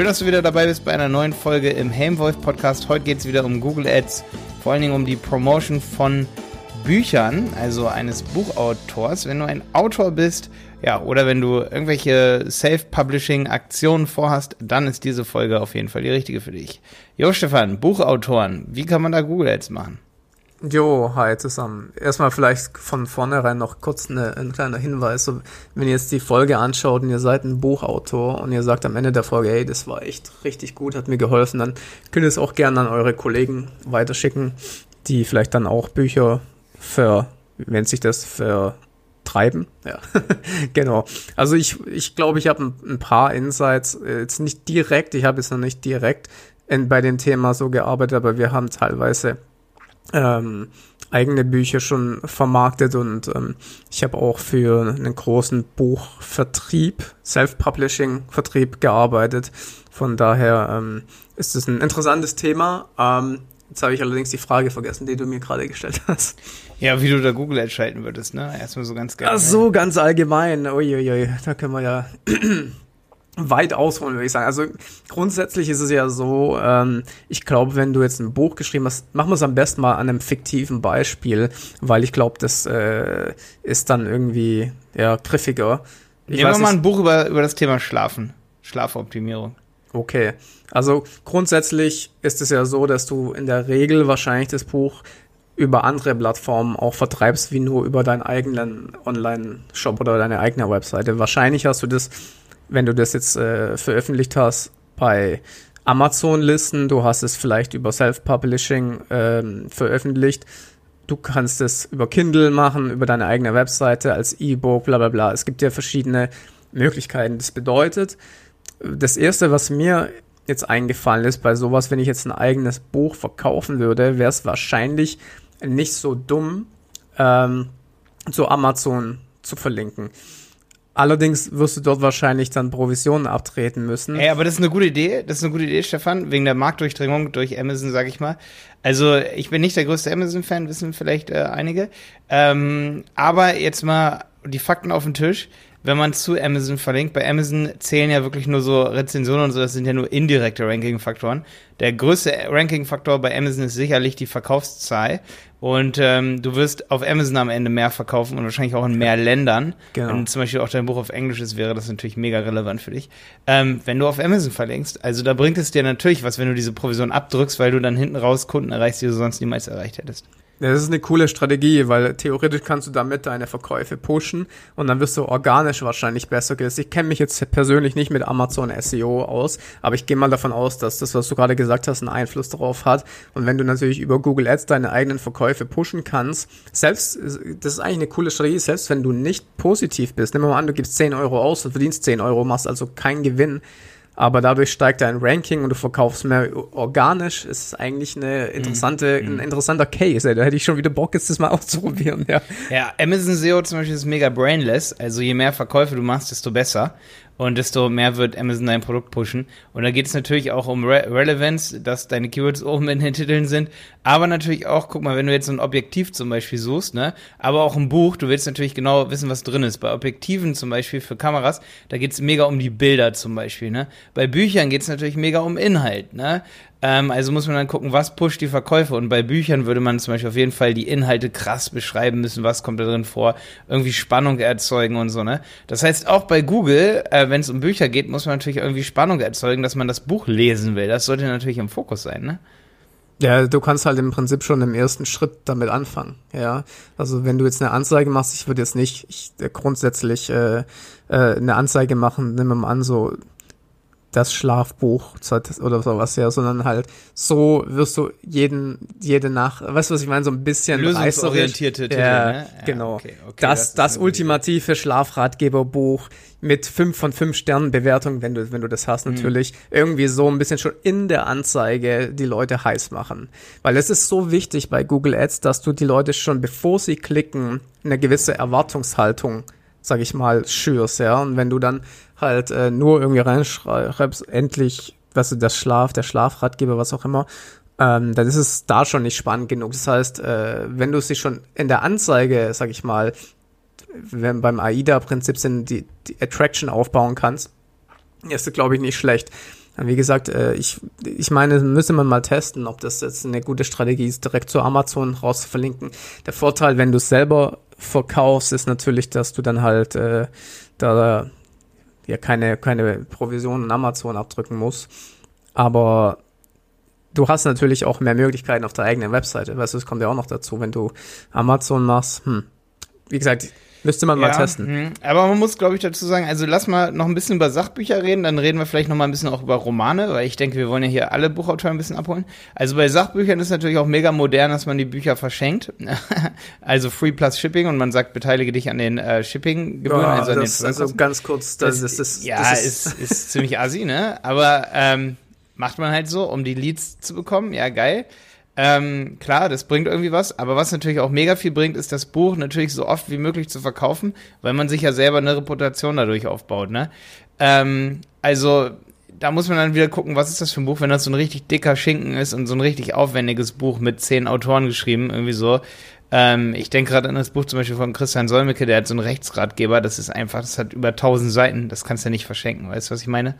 Schön, dass du wieder dabei bist bei einer neuen Folge im Helmwolf Podcast. Heute geht es wieder um Google Ads, vor allen Dingen um die Promotion von Büchern, also eines Buchautors. Wenn du ein Autor bist, ja, oder wenn du irgendwelche Self-Publishing-Aktionen vorhast, dann ist diese Folge auf jeden Fall die richtige für dich. Jo, Stefan, Buchautoren, wie kann man da Google Ads machen? Jo, hi zusammen. Erstmal vielleicht von vornherein noch kurz eine, ein kleiner Hinweis. So, wenn ihr jetzt die Folge anschaut und ihr seid ein Buchautor und ihr sagt am Ende der Folge, hey, das war echt richtig gut, hat mir geholfen, dann könnt ihr es auch gerne an eure Kollegen weiterschicken, die vielleicht dann auch Bücher für, wenn sich das vertreiben. Ja, genau. Also ich, ich glaube, ich habe ein, ein, paar Insights, jetzt nicht direkt, ich habe jetzt noch nicht direkt in, bei dem Thema so gearbeitet, aber wir haben teilweise ähm, eigene Bücher schon vermarktet und ähm, ich habe auch für einen großen Buchvertrieb, Self-Publishing-Vertrieb gearbeitet. Von daher ähm, ist es ein interessantes Thema. Ähm, jetzt habe ich allerdings die Frage vergessen, die du mir gerade gestellt hast. Ja, wie du da Google entscheiden würdest, ne? Erstmal so ganz gerne. Ach so, ganz allgemein. Uiuiui, da können wir ja weit ausholen, würde ich sagen. Also grundsätzlich ist es ja so, ähm, ich glaube, wenn du jetzt ein Buch geschrieben hast, machen wir es am besten mal an einem fiktiven Beispiel, weil ich glaube, das äh, ist dann irgendwie ja griffiger. Ich Nehmen wir mal ein Buch über, über das Thema Schlafen, Schlafoptimierung. Okay, also grundsätzlich ist es ja so, dass du in der Regel wahrscheinlich das Buch über andere Plattformen auch vertreibst, wie nur über deinen eigenen Online-Shop oder deine eigene Webseite. Wahrscheinlich hast du das wenn du das jetzt äh, veröffentlicht hast bei Amazon-Listen, du hast es vielleicht über Self-Publishing ähm, veröffentlicht, du kannst es über Kindle machen, über deine eigene Webseite als E-Book, bla bla bla. Es gibt ja verschiedene Möglichkeiten. Das bedeutet, das Erste, was mir jetzt eingefallen ist bei sowas, wenn ich jetzt ein eigenes Buch verkaufen würde, wäre es wahrscheinlich nicht so dumm, ähm, zu Amazon zu verlinken. Allerdings wirst du dort wahrscheinlich dann Provisionen abtreten müssen. Ey, aber das ist eine gute Idee. Das ist eine gute Idee, Stefan, wegen der Marktdurchdringung durch Amazon, sag ich mal. Also ich bin nicht der größte Amazon-Fan, wissen vielleicht äh, einige. Ähm, aber jetzt mal die Fakten auf den Tisch wenn man zu Amazon verlinkt. Bei Amazon zählen ja wirklich nur so Rezensionen und so, das sind ja nur indirekte Ranking-Faktoren. Der größte Ranking-Faktor bei Amazon ist sicherlich die Verkaufszahl. Und ähm, du wirst auf Amazon am Ende mehr verkaufen und wahrscheinlich auch in mehr Ländern. Genau. Wenn zum Beispiel auch dein Buch auf Englisch ist, wäre das natürlich mega relevant für dich. Ähm, wenn du auf Amazon verlinkst, also da bringt es dir natürlich was, wenn du diese Provision abdrückst, weil du dann hinten raus Kunden erreichst, die du sonst niemals erreicht hättest. Das ist eine coole Strategie, weil theoretisch kannst du damit deine Verkäufe pushen und dann wirst du organisch wahrscheinlich besser gelistet. Ich kenne mich jetzt persönlich nicht mit Amazon SEO aus, aber ich gehe mal davon aus, dass das, was du gerade gesagt hast, einen Einfluss darauf hat. Und wenn du natürlich über Google Ads deine eigenen Verkäufe pushen kannst, selbst, das ist eigentlich eine coole Strategie, selbst wenn du nicht positiv bist, nimm mal an, du gibst 10 Euro aus und verdienst 10 Euro, machst also keinen Gewinn, aber dadurch steigt dein Ranking und du verkaufst mehr organisch. Ist eigentlich eine interessante, mm. ein interessanter Case. Da hätte ich schon wieder Bock, jetzt das mal auszuprobieren. Ja, ja Amazon SEO zum Beispiel ist mega brainless. Also je mehr Verkäufe du machst, desto besser und desto mehr wird Amazon dein Produkt pushen. Und da geht es natürlich auch um Re Relevance, dass deine Keywords oben in den Titeln sind, aber natürlich auch, guck mal, wenn du jetzt so ein Objektiv zum Beispiel suchst, ne, aber auch ein Buch, du willst natürlich genau wissen, was drin ist. Bei Objektiven zum Beispiel für Kameras, da geht es mega um die Bilder zum Beispiel, ne. Bei Büchern geht es natürlich mega um Inhalt, ne. Ähm, also muss man dann gucken, was pusht die Verkäufe. Und bei Büchern würde man zum Beispiel auf jeden Fall die Inhalte krass beschreiben müssen, was kommt da drin vor, irgendwie Spannung erzeugen und so, ne? Das heißt, auch bei Google, äh, wenn es um Bücher geht, muss man natürlich irgendwie Spannung erzeugen, dass man das Buch lesen will. Das sollte natürlich im Fokus sein, ne? Ja, du kannst halt im Prinzip schon im ersten Schritt damit anfangen. Ja, also wenn du jetzt eine Anzeige machst, ich würde jetzt nicht ich, äh, grundsätzlich äh, äh, eine Anzeige machen, nimm mal an, so das Schlafbuch oder sowas, ja, sondern halt so wirst du jeden, jede Nacht, weißt du, was ich meine, so ein bisschen lösungsorientierte Titel, ja, ne? ja, genau. Okay, okay, das, das, das ultimative Schlafratgeberbuch mit fünf von fünf Sternen Bewertung, wenn du, wenn du das hast, mhm. natürlich, irgendwie so ein bisschen schon in der Anzeige die Leute heiß machen. Weil es ist so wichtig bei Google Ads, dass du die Leute schon, bevor sie klicken, eine gewisse Erwartungshaltung sag ich mal, schürst, ja. Und wenn du dann halt äh, nur irgendwie reinschreibst, endlich, was du, das Schlaf, der Schlafratgeber, was auch immer, ähm, dann ist es da schon nicht spannend genug. Das heißt, äh, wenn du sie schon in der Anzeige, sag ich mal, wenn beim AIDA-Prinzip sind, die, die Attraction aufbauen kannst, ist, glaube ich, nicht schlecht. Wie gesagt, äh, ich, ich meine, müsste man mal testen, ob das jetzt eine gute Strategie ist, direkt zu Amazon raus zu verlinken. Der Vorteil, wenn du es selber verkaufst, ist natürlich, dass du dann halt äh, da ja keine, keine Provision an Amazon abdrücken musst. Aber du hast natürlich auch mehr Möglichkeiten auf der eigenen Webseite. Weißt du, das kommt ja auch noch dazu, wenn du Amazon machst. Hm. Wie gesagt, Müsste man ja, mal testen. Mh. Aber man muss, glaube ich, dazu sagen, also lass mal noch ein bisschen über Sachbücher reden, dann reden wir vielleicht noch mal ein bisschen auch über Romane, weil ich denke, wir wollen ja hier alle Buchautoren ein bisschen abholen. Also bei Sachbüchern ist natürlich auch mega modern, dass man die Bücher verschenkt. also Free plus Shipping und man sagt, beteilige dich an den äh, Shipping-Gebühren. Ja, also, das, also ganz kurz, das, das, das, das ja, das ist, ist, ist ziemlich assi, ne? Aber ähm, macht man halt so, um die Leads zu bekommen. Ja, geil. Ähm, klar, das bringt irgendwie was, aber was natürlich auch mega viel bringt, ist das Buch natürlich so oft wie möglich zu verkaufen, weil man sich ja selber eine Reputation dadurch aufbaut, ne? Ähm, also, da muss man dann wieder gucken, was ist das für ein Buch, wenn das so ein richtig dicker Schinken ist und so ein richtig aufwendiges Buch mit zehn Autoren geschrieben, irgendwie so. Ähm, ich denke gerade an das Buch zum Beispiel von Christian Solmecke, der hat so einen Rechtsratgeber, das ist einfach, das hat über tausend Seiten, das kannst du ja nicht verschenken, weißt du, was ich meine?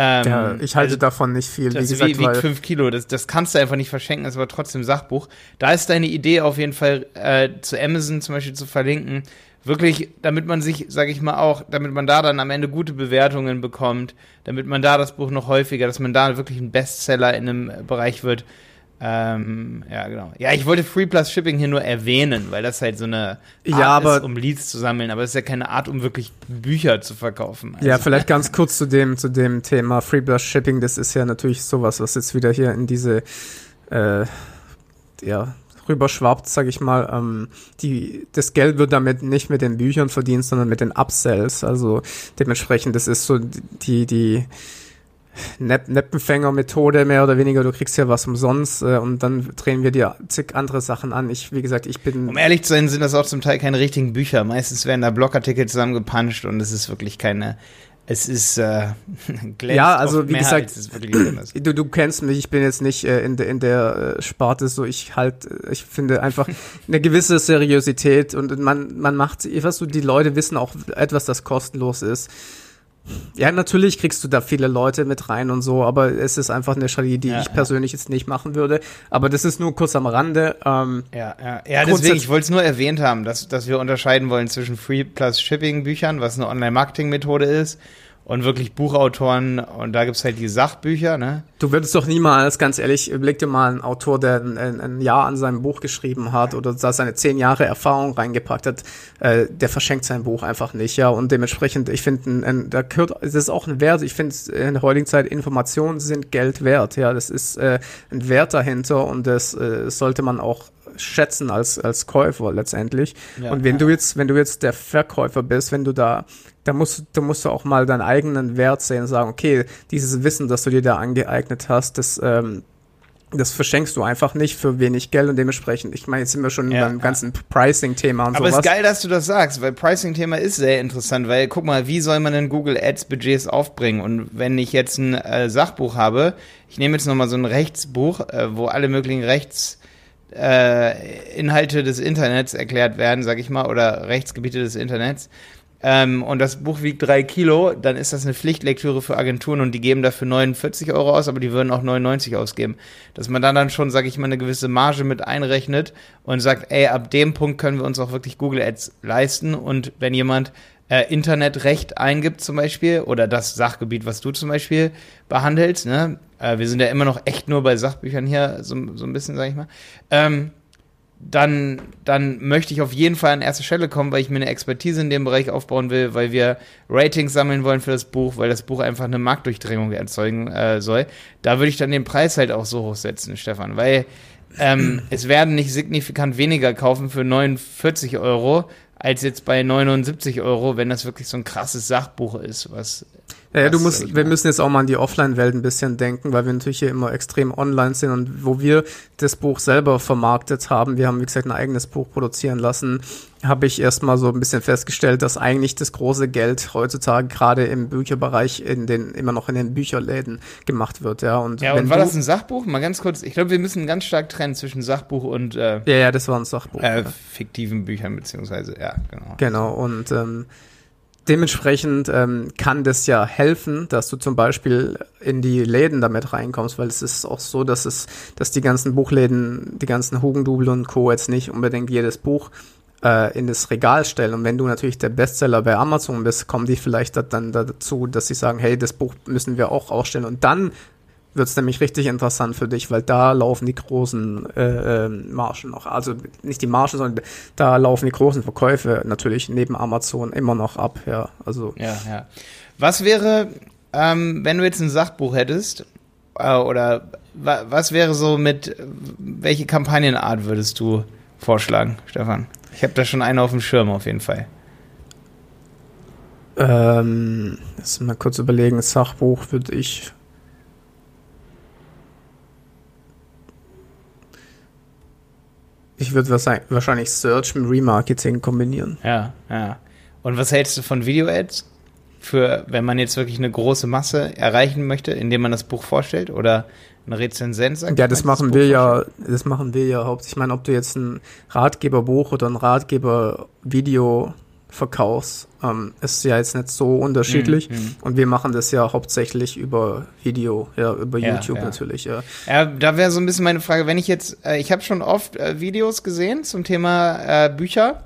Ähm, ja, ich halte also, davon nicht viel. Das wie gesagt, wiegt 5 Kilo, das, das kannst du einfach nicht verschenken, ist aber trotzdem Sachbuch. Da ist deine Idee auf jeden Fall äh, zu Amazon zum Beispiel zu verlinken. Wirklich, damit man sich, sage ich mal auch, damit man da dann am Ende gute Bewertungen bekommt, damit man da das Buch noch häufiger, dass man da wirklich ein Bestseller in einem Bereich wird, ähm, ja, genau. Ja, ich wollte Free Plus Shipping hier nur erwähnen, weil das halt so eine Art ja, aber, ist, um Leads zu sammeln, aber es ist ja keine Art, um wirklich Bücher zu verkaufen. Also. Ja, vielleicht ganz kurz zu dem, zu dem Thema Free Plus Shipping. Das ist ja natürlich sowas, was jetzt wieder hier in diese, äh, ja, rüberschwappt, sag ich mal. Ähm, die, das Geld wird damit nicht mit den Büchern verdient, sondern mit den Upsells. Also dementsprechend, das ist so die, die, Nepp Neppenfänger-Methode mehr oder weniger. Du kriegst ja was umsonst äh, und dann drehen wir dir zig andere Sachen an. Ich, wie gesagt, ich bin. Um ehrlich zu sein, sind das auch zum Teil keine richtigen Bücher. Meistens werden da Blogartikel zusammengepanscht und es ist wirklich keine. Es ist äh, ja, also wie gesagt, du, du kennst mich. Ich bin jetzt nicht äh, in, de, in der äh, Sparte so. Ich halt, äh, ich finde einfach eine gewisse Seriosität und man man macht, was du die Leute wissen auch etwas, das kostenlos ist. Ja, natürlich kriegst du da viele Leute mit rein und so, aber es ist einfach eine Strategie, die ja, ich persönlich jetzt nicht machen würde. Aber das ist nur kurz am Rande. Ähm, ja, ja, ja deswegen, ich wollte es nur erwähnt haben, dass, dass wir unterscheiden wollen zwischen Free plus Shipping Büchern, was eine Online-Marketing-Methode ist, und wirklich Buchautoren und da gibt's halt die Sachbücher, ne? Du würdest doch niemals, ganz ehrlich, überleg dir mal einen Autor, der ein, ein, Jahr an seinem Buch geschrieben hat oder da seine zehn Jahre Erfahrung reingepackt hat, äh, der verschenkt sein Buch einfach nicht, ja. Und dementsprechend, ich finde, da gehört, es ist auch ein Wert, ich finde in der heutigen Zeit, Informationen sind Geld wert, ja. Das ist äh, ein Wert dahinter und das äh, sollte man auch schätzen als, als Käufer letztendlich. Ja, und wenn ja. du jetzt, wenn du jetzt der Verkäufer bist, wenn du da, da musst, da musst du auch mal deinen eigenen Wert sehen und sagen, okay, dieses Wissen, das du dir da angeeignet hast, das, ähm, das verschenkst du einfach nicht für wenig Geld und dementsprechend, ich meine, jetzt sind wir schon ja, beim ganzen Pricing-Thema und so. Aber es ist geil, dass du das sagst, weil Pricing-Thema ist sehr interessant, weil guck mal, wie soll man denn Google Ads Budgets aufbringen? Und wenn ich jetzt ein äh, Sachbuch habe, ich nehme jetzt nochmal so ein Rechtsbuch, äh, wo alle möglichen Rechts äh, Inhalte des Internets erklärt werden, sag ich mal, oder Rechtsgebiete des Internets. Ähm, und das Buch wiegt drei Kilo, dann ist das eine Pflichtlektüre für Agenturen und die geben dafür 49 Euro aus, aber die würden auch 99 ausgeben. Dass man dann dann schon, sag ich mal, eine gewisse Marge mit einrechnet und sagt, ey, ab dem Punkt können wir uns auch wirklich Google Ads leisten und wenn jemand äh, Internetrecht eingibt zum Beispiel oder das Sachgebiet, was du zum Beispiel behandelst, ne? Äh, wir sind ja immer noch echt nur bei Sachbüchern hier, so, so ein bisschen, sag ich mal. Ähm, dann, dann möchte ich auf jeden Fall an erste Stelle kommen, weil ich mir eine Expertise in dem Bereich aufbauen will, weil wir Ratings sammeln wollen für das Buch, weil das Buch einfach eine Marktdurchdringung erzeugen äh, soll. Da würde ich dann den Preis halt auch so hochsetzen, Stefan, weil ähm, es werden nicht signifikant weniger kaufen für 49 Euro, als jetzt bei 79 Euro, wenn das wirklich so ein krasses Sachbuch ist, was. Ja, ja du musst, wir müssen jetzt auch mal an die Offline-Welt ein bisschen denken, weil wir natürlich hier immer extrem online sind und wo wir das Buch selber vermarktet haben, wir haben, wie gesagt, ein eigenes Buch produzieren lassen, habe ich erstmal so ein bisschen festgestellt, dass eigentlich das große Geld heutzutage gerade im Bücherbereich in den, immer noch in den Bücherläden gemacht wird, ja. Und, ja, und war das ein Sachbuch? Mal ganz kurz, ich glaube, wir müssen ganz stark trennen zwischen Sachbuch und äh, Ja, ja, das war ein Sachbuch. Äh, fiktiven Büchern, beziehungsweise, ja, genau. Genau, und ähm, dementsprechend ähm, kann das ja helfen, dass du zum Beispiel in die Läden damit reinkommst, weil es ist auch so, dass es, dass die ganzen Buchläden, die ganzen Hugendubel und Co. jetzt nicht unbedingt jedes Buch äh, in das Regal stellen. Und wenn du natürlich der Bestseller bei Amazon bist, kommen die vielleicht dann dazu, dass sie sagen, hey, das Buch müssen wir auch ausstellen. Und dann wird es nämlich richtig interessant für dich, weil da laufen die großen äh, äh, Margen noch. Also nicht die Margen, sondern da laufen die großen Verkäufe natürlich neben Amazon immer noch ab. Ja, also. Ja, ja. Was wäre, ähm, wenn du jetzt ein Sachbuch hättest, äh, oder wa was wäre so mit, welche Kampagnenart würdest du vorschlagen, Stefan? Ich habe da schon eine auf dem Schirm auf jeden Fall. Ähm, lass mal kurz überlegen. Sachbuch würde ich Ich würde wahrscheinlich Search mit Remarketing kombinieren. Ja, ja. Und was hältst du von Video-Ads? Für, wenn man jetzt wirklich eine große Masse erreichen möchte, indem man das Buch vorstellt oder eine Rezensenz sagt? Ja, das machen wir ja, das machen wir ja hauptsächlich. Ich meine, ob du jetzt ein Ratgeberbuch oder ein Ratgeber-Video Verkaufs ähm, ist ja jetzt nicht so unterschiedlich. Mhm. Und wir machen das ja hauptsächlich über Video, ja, über ja, YouTube ja. natürlich. Ja, ja da wäre so ein bisschen meine Frage, wenn ich jetzt, äh, ich habe schon oft äh, Videos gesehen zum Thema äh, Bücher,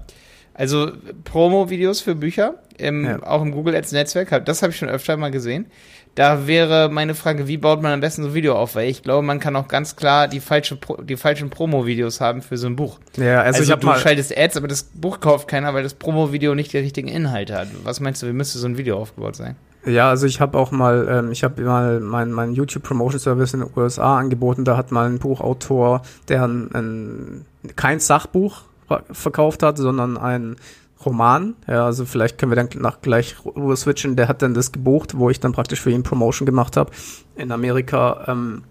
also Promo-Videos für Bücher, im, ja. auch im Google Ads Netzwerk, das habe ich schon öfter mal gesehen. Da wäre meine Frage, wie baut man am besten so ein Video auf? Weil ich glaube, man kann auch ganz klar die, falsche, die falschen Promo-Videos haben für so ein Buch. Ja, also, also ich du mal schaltest Ads, aber das Buch kauft keiner, weil das Promo-Video nicht die richtigen Inhalte hat. Was meinst du, wie müsste so ein Video aufgebaut sein? Ja, also ich habe auch mal, ähm, ich habe mal meinen mein YouTube Promotion Service in den USA angeboten. Da hat mal ein Buchautor, der ein, ein, kein Sachbuch verkauft hat, sondern ein Roman. Ja, also vielleicht können wir dann nach gleich rüber switchen. Der hat dann das gebucht, wo ich dann praktisch für ihn Promotion gemacht habe in Amerika ähm,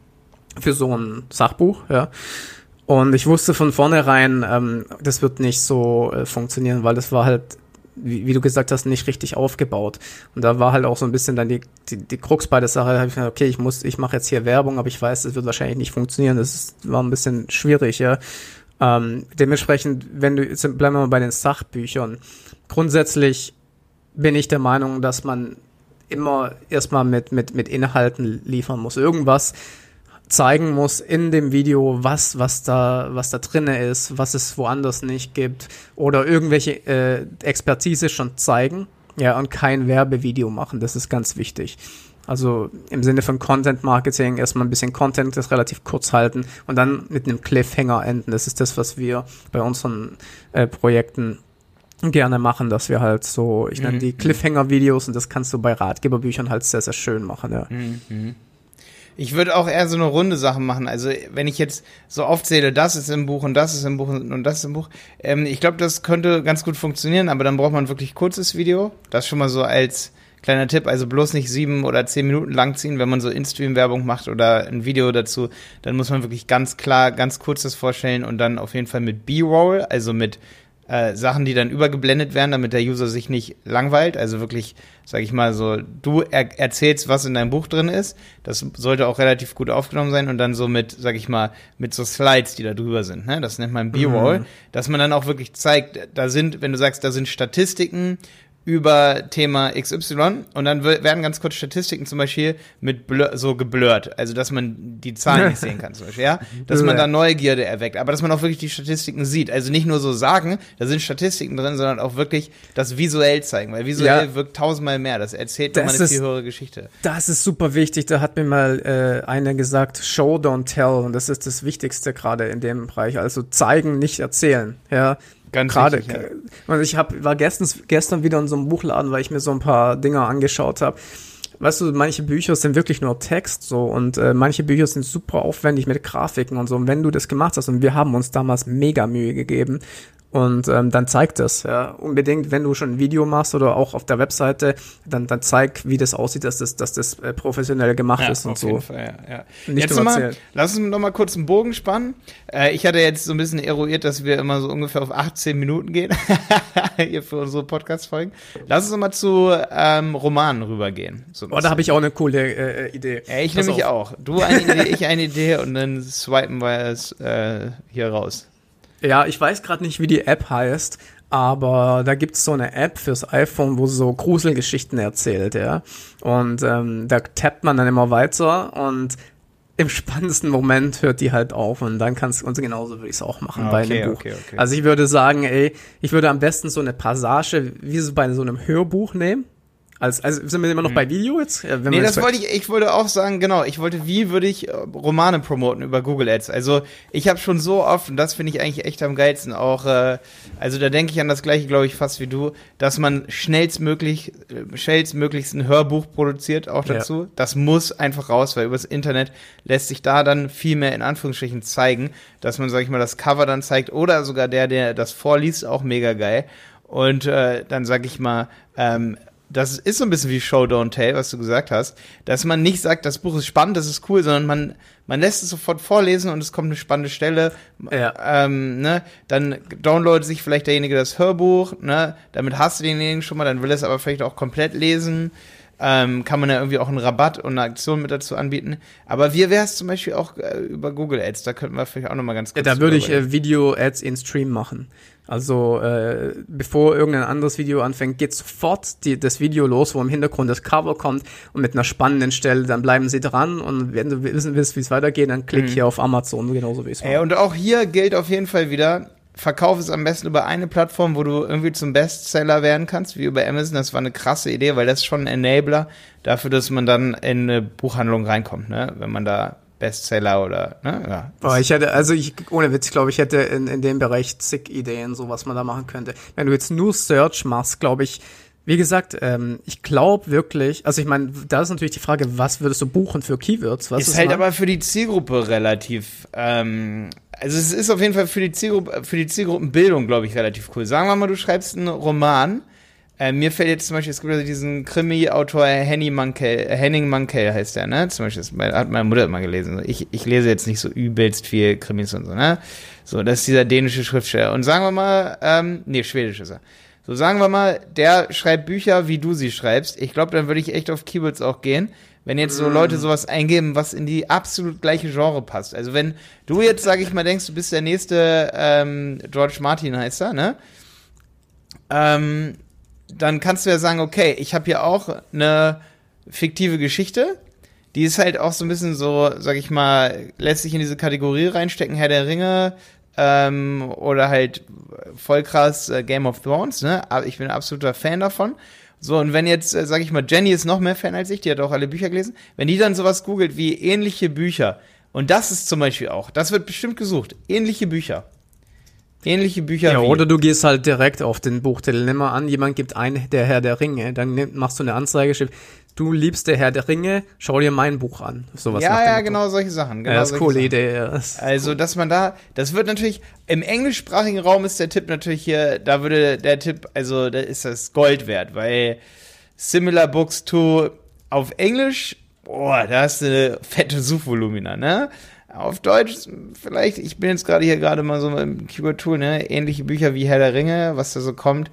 für so ein Sachbuch. Ja. Und ich wusste von vornherein, ähm, das wird nicht so äh, funktionieren, weil das war halt, wie, wie, du gesagt hast, nicht richtig aufgebaut. Und da war halt auch so ein bisschen dann die, die, die Krux bei der Sache. Da ich gesagt, okay, ich muss, ich mache jetzt hier Werbung, aber ich weiß, das wird wahrscheinlich nicht funktionieren. Das war ein bisschen schwierig, ja. Ähm, dementsprechend, wenn du, jetzt bleiben wir mal bei den Sachbüchern. Grundsätzlich bin ich der Meinung, dass man immer erstmal mit, mit, mit Inhalten liefern muss. Irgendwas zeigen muss in dem Video, was, was da, was da drinne ist, was es woanders nicht gibt oder irgendwelche äh, Expertise schon zeigen. Ja, und kein Werbevideo machen. Das ist ganz wichtig. Also im Sinne von Content Marketing erstmal ein bisschen Content, das relativ kurz halten und dann mit einem Cliffhanger enden. Das ist das, was wir bei unseren äh, Projekten gerne machen, dass wir halt so, ich nenne mhm. die Cliffhanger-Videos und das kannst du bei Ratgeberbüchern halt sehr, sehr schön machen, ja. Mhm. Ich würde auch eher so eine runde Sache machen. Also wenn ich jetzt so aufzähle, das ist im Buch und das ist im Buch und das ist im Buch, ähm, ich glaube, das könnte ganz gut funktionieren, aber dann braucht man wirklich kurzes Video. Das schon mal so als Kleiner Tipp, also bloß nicht sieben oder zehn Minuten lang ziehen, wenn man so In-Stream-Werbung macht oder ein Video dazu, dann muss man wirklich ganz klar, ganz kurz das vorstellen und dann auf jeden Fall mit B-Roll, also mit äh, Sachen, die dann übergeblendet werden, damit der User sich nicht langweilt. Also wirklich, sag ich mal so, du er erzählst, was in deinem Buch drin ist. Das sollte auch relativ gut aufgenommen sein und dann so mit, sag ich mal, mit so Slides, die da drüber sind. Ne? Das nennt man B-Roll, mhm. dass man dann auch wirklich zeigt, da sind, wenn du sagst, da sind Statistiken über Thema XY und dann werden ganz kurz Statistiken zum Beispiel mit blur, so geblurrt, also dass man die Zahlen nicht sehen kann zum Beispiel, ja, dass man da Neugierde erweckt, aber dass man auch wirklich die Statistiken sieht, also nicht nur so sagen, da sind Statistiken drin, sondern auch wirklich das visuell zeigen, weil visuell ja. wirkt tausendmal mehr, das erzählt das eine viel höhere Geschichte. Das ist super wichtig, da hat mir mal äh, einer gesagt, show, don't tell. Und das ist das Wichtigste gerade in dem Bereich, also zeigen, nicht erzählen, ja, Ganz Gerade. Ja. Ich hab, war gestern, gestern wieder in so einem Buchladen, weil ich mir so ein paar Dinger angeschaut habe. Weißt du, manche Bücher sind wirklich nur Text so und äh, manche Bücher sind super aufwendig mit Grafiken und so. Und wenn du das gemacht hast, und wir haben uns damals mega Mühe gegeben, und ähm, dann zeigt das, ja, unbedingt, wenn du schon ein Video machst oder auch auf der Webseite, dann, dann zeig, wie das aussieht, dass das, dass das äh, professionell gemacht ja, ist und so. Fall, ja, ja. Nicht jetzt mal, lass uns noch mal kurz einen Bogen spannen. Äh, ich hatte jetzt so ein bisschen eruiert, dass wir immer so ungefähr auf 18 Minuten gehen hier für unsere Podcast-Folgen. Lass uns noch mal zu ähm, Romanen rübergehen. So oh, da habe ich auch eine coole äh, äh Idee. Ich nehme mich auch. Du eine Idee, ich eine Idee und dann swipen wir es äh, hier raus. Ja, ich weiß gerade nicht, wie die App heißt, aber da gibt's so eine App fürs iPhone, wo so Gruselgeschichten erzählt, ja. Und ähm, da tappt man dann immer weiter und im spannendsten Moment hört die halt auf und dann kannst du, und genauso würde ich es auch machen Ah, bei okay, einem Buch. okay, okay. Also ich würde sagen, ey, ich würde am besten so eine Passage, wie so bei so einem Hörbuch nehmen. Als, also sind wir immer noch bei Video jetzt? Ja, wenn Hm. Nee, das wollte ich, ich wollte auch sagen, genau, ich wollte, wie würde ich äh, Romane promoten über Google Ads? Also ich habe schon so oft, und das finde ich eigentlich echt am geilsten, auch, äh, also da denke ich an das gleiche, glaube ich, fast wie du, dass man schnellstmöglich, äh, schnellstmöglichst ein Hörbuch produziert, auch Ja. dazu. Das muss einfach raus, weil übers Internet lässt sich da dann viel mehr in Anführungsstrichen zeigen, dass man, sag ich mal, das Cover dann zeigt oder sogar der, der das vorliest, auch mega geil. Und äh, dann sag ich mal, ähm, das ist so ein bisschen wie Show Don't Tell, was du gesagt hast, dass man nicht sagt, das Buch ist spannend, das ist cool, sondern man, man lässt es sofort vorlesen und es kommt eine spannende Stelle. Ja. Ähm, ne? Dann downloadet sich vielleicht derjenige das Hörbuch, ne? damit hast du denjenigen schon mal, dann will er es aber vielleicht auch komplett lesen. Ähm, kann man ja irgendwie auch einen Rabatt und eine Aktion mit dazu anbieten. Aber wie wäre es zum Beispiel auch äh, über Google Ads? Da könnten wir vielleicht auch nochmal ganz Ja, kurz da würde ich äh, Video-Ads in Stream machen. Also äh, bevor irgendein anderes Video anfängt, geht sofort die, das Video los, wo im Hintergrund das Cover kommt und mit einer spannenden Stelle, dann bleiben sie dran und wenn du wissen willst, wie es weitergeht, dann klick hier auf Amazon, genauso wie es Mhm. War. und auch hier gilt auf jeden Fall wieder, verkauf es am besten über eine Plattform, wo du irgendwie zum Bestseller werden kannst, wie über Amazon. Das war eine krasse Idee, weil das ist schon ein Enabler dafür, dass man dann in eine Buchhandlung reinkommt, ne? Wenn man da Bestseller oder, ne? Ja. Aber ich hätte, also ich, ohne Witz, glaube ich, hätte in, in dem Bereich zig Ideen, so was man da machen könnte. Wenn du jetzt nur Search machst, glaube ich, wie gesagt, ähm, ich glaube wirklich, also ich meine, da ist natürlich die Frage, was würdest du buchen für Keywords? Was ist halt aber für die Zielgruppe relativ, ähm, also es ist auf jeden Fall für die Zielgruppe, für die Zielgruppenbildung, glaube ich, relativ cool. Sagen wir mal, du schreibst einen Roman. Äh, mir fällt jetzt zum Beispiel, es gibt also diesen Krimi-Autor Henning Mankell, äh, Henning Mankell heißt der, ne? Zum Beispiel, das hat meine Mutter immer gelesen. Ich, ich lese jetzt nicht so übelst viel Krimis und so, ne? So, das ist dieser dänische Schriftsteller. Und sagen wir mal, ähm, nee, schwedisch ist er. So, sagen wir mal, der schreibt Bücher, wie du sie schreibst. Ich glaube, dann würde ich echt auf Keywords auch gehen. Wenn jetzt so Leute sowas eingeben, was in die absolut gleiche Genre passt. Also wenn du jetzt, sag ich mal, denkst, du bist der nächste ähm, George Martin heißt er, ne? Ähm, dann kannst du ja sagen, okay, ich habe hier auch eine fiktive Geschichte. Die ist halt auch so ein bisschen so, sag ich mal, lässt sich in diese Kategorie reinstecken, Herr der Ringe ähm, oder halt voll krass äh, Game of Thrones, ne? Aber ich bin ein absoluter Fan davon. So, und wenn jetzt, äh, sag ich mal, Jenny ist noch mehr Fan als ich, die hat auch alle Bücher gelesen, wenn die dann sowas googelt wie ähnliche Bücher, und das ist zum Beispiel auch, das wird bestimmt gesucht, ähnliche Bücher. Ähnliche Bücher Ja, oder du gehst halt direkt auf den Buchtitel. Nimm mal an, jemand gibt ein, der Herr der Ringe. Dann nimm, machst du eine Anzeige, steht, du liebst der Herr der Ringe, schau dir mein Buch an. Sowas ja, ja, Motto. genau solche Sachen. Genau Ja, das ist eine coole Sachen. Idee. Ja. Das- Also, dass man da, das wird natürlich, im englischsprachigen Raum ist der Tipp natürlich hier, da würde der Tipp, also da ist das Gold wert, weil Similar Books to auf Englisch, boah, da hast du eine fette Suchvolumina, ne? Auf Deutsch vielleicht, ich bin jetzt gerade hier gerade mal so im Keyword-Tool, ne? Ähnliche Bücher wie Herr der Ringe, was da so kommt.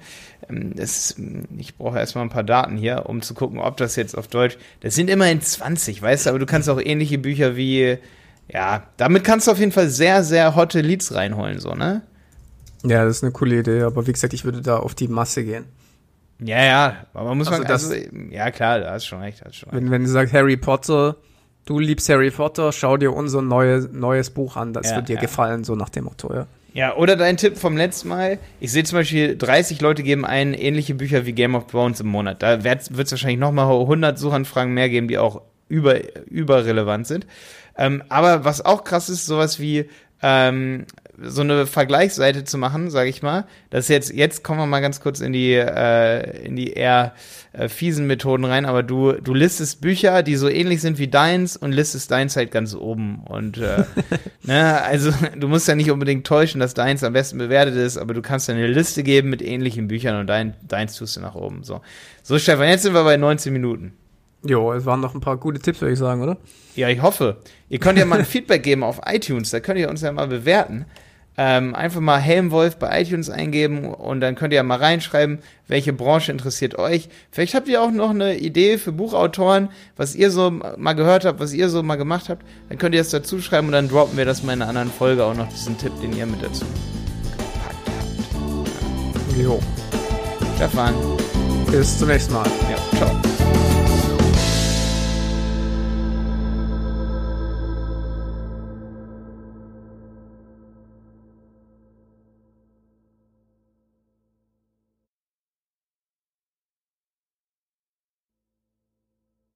Ähm, Das, ich brauche erstmal ein paar Daten hier, um zu gucken, ob das jetzt auf Deutsch, das sind immerhin 20, weißt du, aber du kannst auch ähnliche Bücher wie, ja, damit kannst du auf jeden Fall sehr, sehr hotte Leads reinholen, so, ne? ja, das ist eine coole Idee. Aber wie gesagt, ich würde da auf die Masse gehen. Ja, ja, aber muss Also man, das- also, ja klar, da hast schon recht, hast schon recht. Wenn, wenn du sagst Harry Potter, du liebst Harry Potter, schau dir unser neue, neues Buch an, das Ja, wird dir ja. gefallen, so nach dem Motto, ja. Ja, oder dein Tipp vom letzten Mal. Ich sehe zum Beispiel, 30 Leute geben ein ähnliche Bücher wie Game of Thrones im Monat. Da wird es wahrscheinlich nochmal 100 Suchanfragen mehr geben, die auch über, überrelevant sind. Ähm, aber was auch krass ist, sowas wie ähm, so eine Vergleichsseite zu machen, sage ich mal. Das ist jetzt, jetzt kommen wir mal ganz kurz in die, äh, in die eher äh, fiesen Methoden rein, aber du, du listest Bücher, die so ähnlich sind wie deins und listest deins halt ganz oben. Und äh, ne, also du musst ja nicht unbedingt täuschen, dass deins am besten bewertet ist, aber du kannst ja eine Liste geben mit ähnlichen Büchern und dein, deins tust du nach oben. So. So, Stefan, jetzt sind wir bei 19 Minuten. Jo, es waren noch ein paar gute Tipps, würde ich sagen, oder? Ja, ich hoffe. Ihr könnt ja mal ein Feedback geben auf iTunes, da könnt ihr uns ja mal bewerten. Ähm, einfach mal Helmwolf bei iTunes eingeben und dann könnt ihr ja mal reinschreiben, welche Branche interessiert euch. Vielleicht habt ihr auch noch eine Idee für Buchautoren, was ihr so mal gehört habt, was ihr so mal gemacht habt. Dann könnt ihr das dazu schreiben und dann droppen wir das mal in einer anderen Folge auch noch diesen Tipp, den ihr mit dazu gepackt habt. hoch. Stefan. Bis zum nächsten Mal. Ja, ciao.